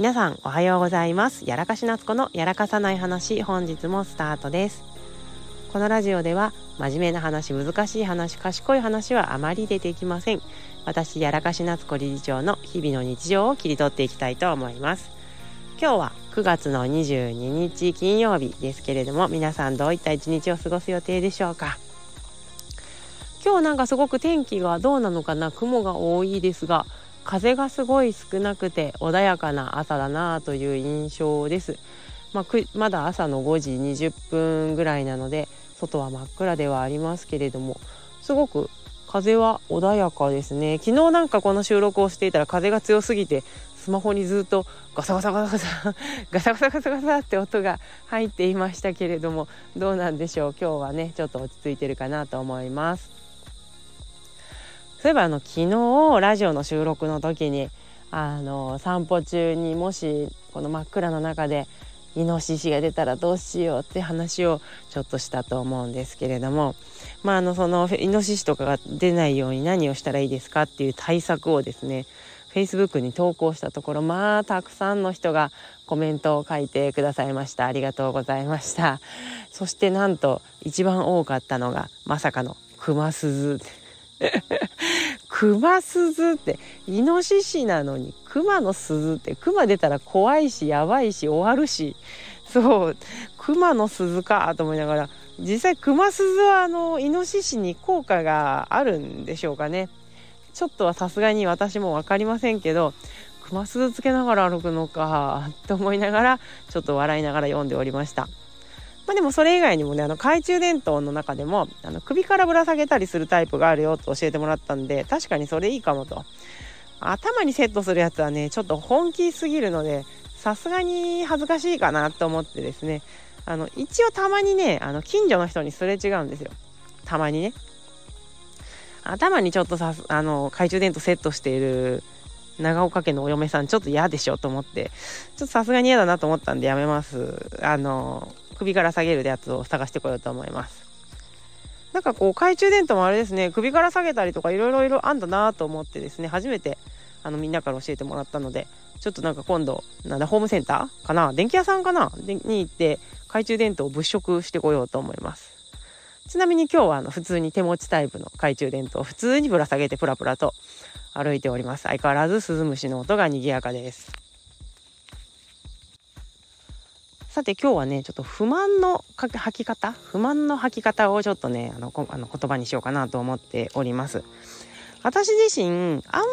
皆さんおはようございます。やらかし夏子のやらかさない話本日もスタートです。このラジオでは真面目な話難しい話賢い話はあまり出てきません。私やらかし夏子理事長の日々の日常を切り取っていきたいと思います。今日は9月の22日金曜日ですけれども皆さんどういった一日を過ごす予定でしょうか。今日なんかすごく天気がどうなのかな雲が多いですが風がすごい少なくて穏やかな朝だなという印象です。まあ、まだ朝の5時20分ぐらいなので外は真っ暗ではありますけれどもすごく風は穏やかですね昨日なんかこの収録をしていたら風が強すぎてスマホにずっとガサガサガサガサガサ ガサガサガサって音が入っていましたけれどもどうなんでしょう今日はねちょっと落ち着いてるかなと思います。そういえばあの昨日ラジオの収録の時にあの散歩中にもしこの真っ暗な中でイノシシが出たらどうしようって話をちょっとしたと思うんですけれどもまああのそのイノシシとかが出ないように何をしたらいいですかっていう対策をですね Facebook に投稿したところまあたくさんの人がコメントを書いてくださいました。ありがとうございました。そしてなんと一番多かったのがまさかのクマスズクマ鈴ってイノシシなのにクマの鈴ってクマ出たら怖いしやばいし終わるし。そう。クマの鈴かと思いながら実際クマ鈴はあのイノシシに効果があるんでしょうかね。ちょっとはさすがに私も分かりませんけどクマ鈴つけながら歩くのかと思いながらちょっと笑いながら読んでおりました。まあ、でもそれ以外にもねあの懐中電灯の中でもあの首からぶら下げたりするタイプがあるよと教えてもらったんで確かにそれいいかもと。頭にセットするやつはねちょっと本気すぎるのでさすがに恥ずかしいかなと思ってですね。あの一応たまにねあの近所の人にすれ違うんですよ。たまにね。頭にちょっとさあの懐中電灯セットしている長岡家のお嫁さんちょっと嫌でしょと思ってちょっとさすがに嫌だなと思ったんでやめます。あの首から下げるやつを探してこようと思います。なんかこう懐中電灯もあれですね。首から下げたりとかいろいろあんだなと思ってですね。初めてあのみんなから教えてもらったのでちょっとなんか今度なんだホームセンターかな？電気屋さんかな？に行って懐中電灯を物色してこようと思います。ちなみに今日はあの普通に手持ちタイプの懐中電灯を普通にぶら下げてプラプラと歩いております。相変わらずスズムシの音が賑やかです。さて今日はねちょっと不満の吐き方不満の吐き方をちょっとねあのあの言葉にしようかなと思っております。私自身あんま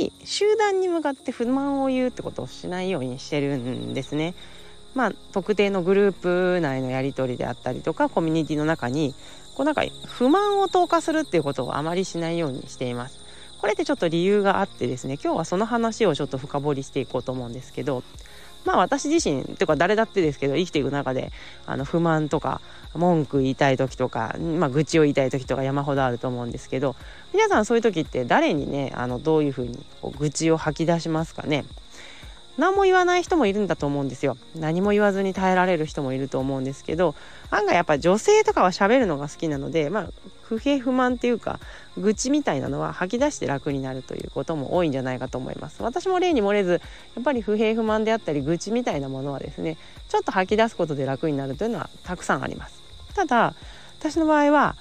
り集団に向かって不満を言うってことをしないようにしてるんですね。まあ特定のグループ内のやり取りであったりとかコミュニティの中にこうなんか不満を投下するっていうことをあまりしないようにしています。これってちょっと理由があってですね今日はその話をちょっと深掘りしていこうと思うんですけどまあ私自身というか誰だってですけど生きていく中であの不満とか文句言いたい時とか、まあ、愚痴を言いたい時とか山ほどあると思うんですけど皆さんそういう時って誰にねあのどういうふうにこう愚痴を吐き出しますかね？何も言わない人もいるんだと思うんですよ。何も言わずに耐えられる人もいると思うんですけど案外やっぱ女性とかは喋るのが好きなのでまあ不平不満っていうか愚痴みたいなのは吐き出して楽になるということも多いんじゃないかと思います。私も例に漏れずやっぱり不平不満であったり愚痴みたいなものはですねちょっと吐き出すことで楽になるというのはたくさんあります。ただ私の場合は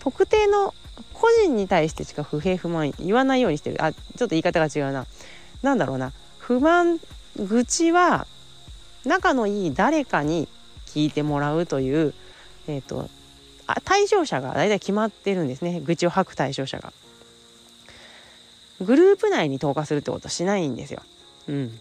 特定の個人に対してしか不平不満言わないようにしてる。あちょっと言い方が違うな。何だろうな。不満愚痴は仲のいい誰かに聞いてもらうという、えーと、あ対象者が大体決まってるんですね愚痴を吐く対象者が。グループ内に投下するってことはしないんですよ。うん、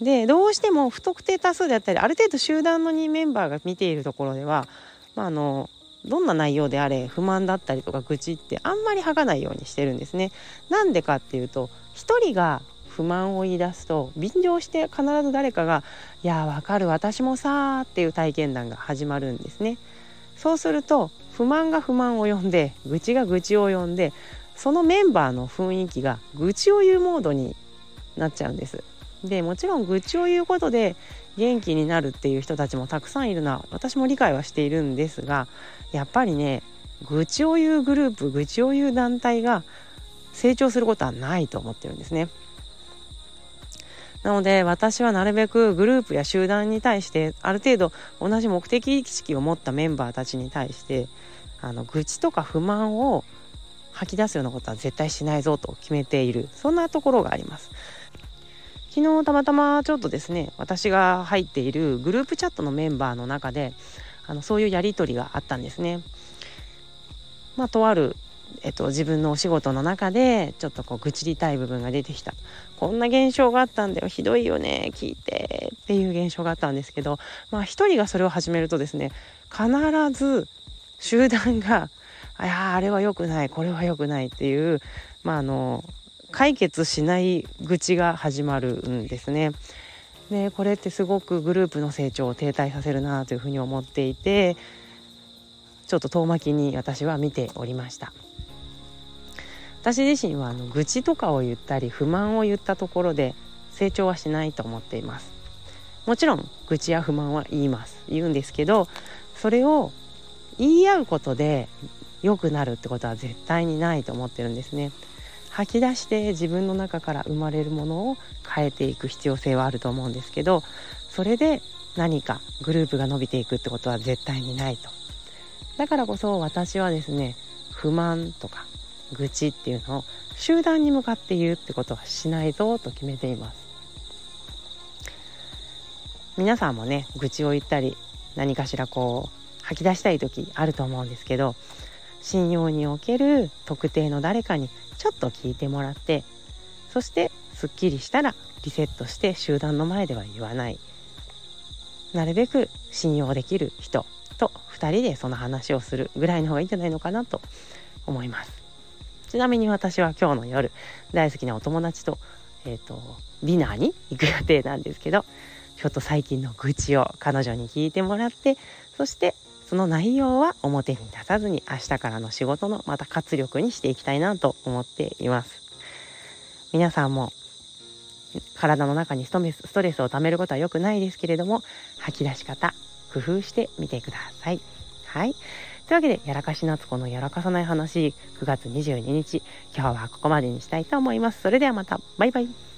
でどうしても不特定多数であったりある程度集団の2メンバーが見ているところでは、まあ、あのどんな内容であれ不満だったりとか愚痴ってあんまり吐かないようにしてるんですね。なんでかっていうと1人が不満を言い出すと便乗して必ず誰かが「いやわかる私もさ」っていう体験談が始まるんですね。そうすると不満が不満を呼んで愚痴が愚痴を呼んでそのメンバーの雰囲気が愚痴を言うモードになっちゃうんです。でもちろん愚痴を言うことで元気になるっていう人たちもたくさんいるのは私も理解はしているんですがやっぱりね愚痴を言うグループ愚痴を言う団体が成長することはないと思ってるんですね。なので私はなるべくグループや集団に対してある程度同じ目的意識を持ったメンバーたちに対してあの愚痴とか不満を吐き出すようなことは絶対しないぞと決めている。そんなところがあります。昨日たまたまちょっとですね私が入っているグループチャットのメンバーの中であのそういうやり取りがあったんですね。まあとあるえっと、自分のお仕事の中でちょっとこう愚痴りたい部分が出てきたこんな現象があったんだよひどいよね聞いてっていう現象があったんですけどまあ一人がそれを始めるとですね必ず集団があやあれは良くないこれは良くないっていうまああの解決しない愚痴が始まるんですね。でこれってすごくグループの成長を停滞させるなというふうに思っていてちょっと遠巻きに私は見ておりました。私自身はあの愚痴とかを言ったり不満を言ったところで成長はしないと思っています。もちろん愚痴や不満は言います。言うんですけどそれを言い合うことで良くなるってことは絶対にないと思ってるんですね。吐き出して自分の中から生まれるものを変えていく必要性はあると思うんですけどそれで何かグループが伸びていくってことは絶対にないと。だからこそ私はですね不満とか愚痴っていうのを集団に向かって言うってことはしないぞと決めています。皆さんもね愚痴を言ったり何かしらこう吐き出したい時あると思うんですけど信用における特定の誰かにちょっと聞いてもらってそしてすっきりしたらリセットして集団の前では言わない。なるべく信用できる人と2人でその話をするぐらいの方がいいんじゃないのかなと思います。ちなみに私は今日の夜大好きなお友達と,、えーと、ディナーに行く予定なんですけどちょっと最近の愚痴を彼女に聞いてもらってそしてその内容は表に出さずに明日からの仕事のまた活力にしていきたいなと思っています。皆さんも体の中にストレスをためることは良くないですけれども吐き出し方工夫してみてください。はい。というわけで、やらかし夏子のやらかさない話、9月22日、今日はここまでにしたいと思います。それではまた、バイバイ。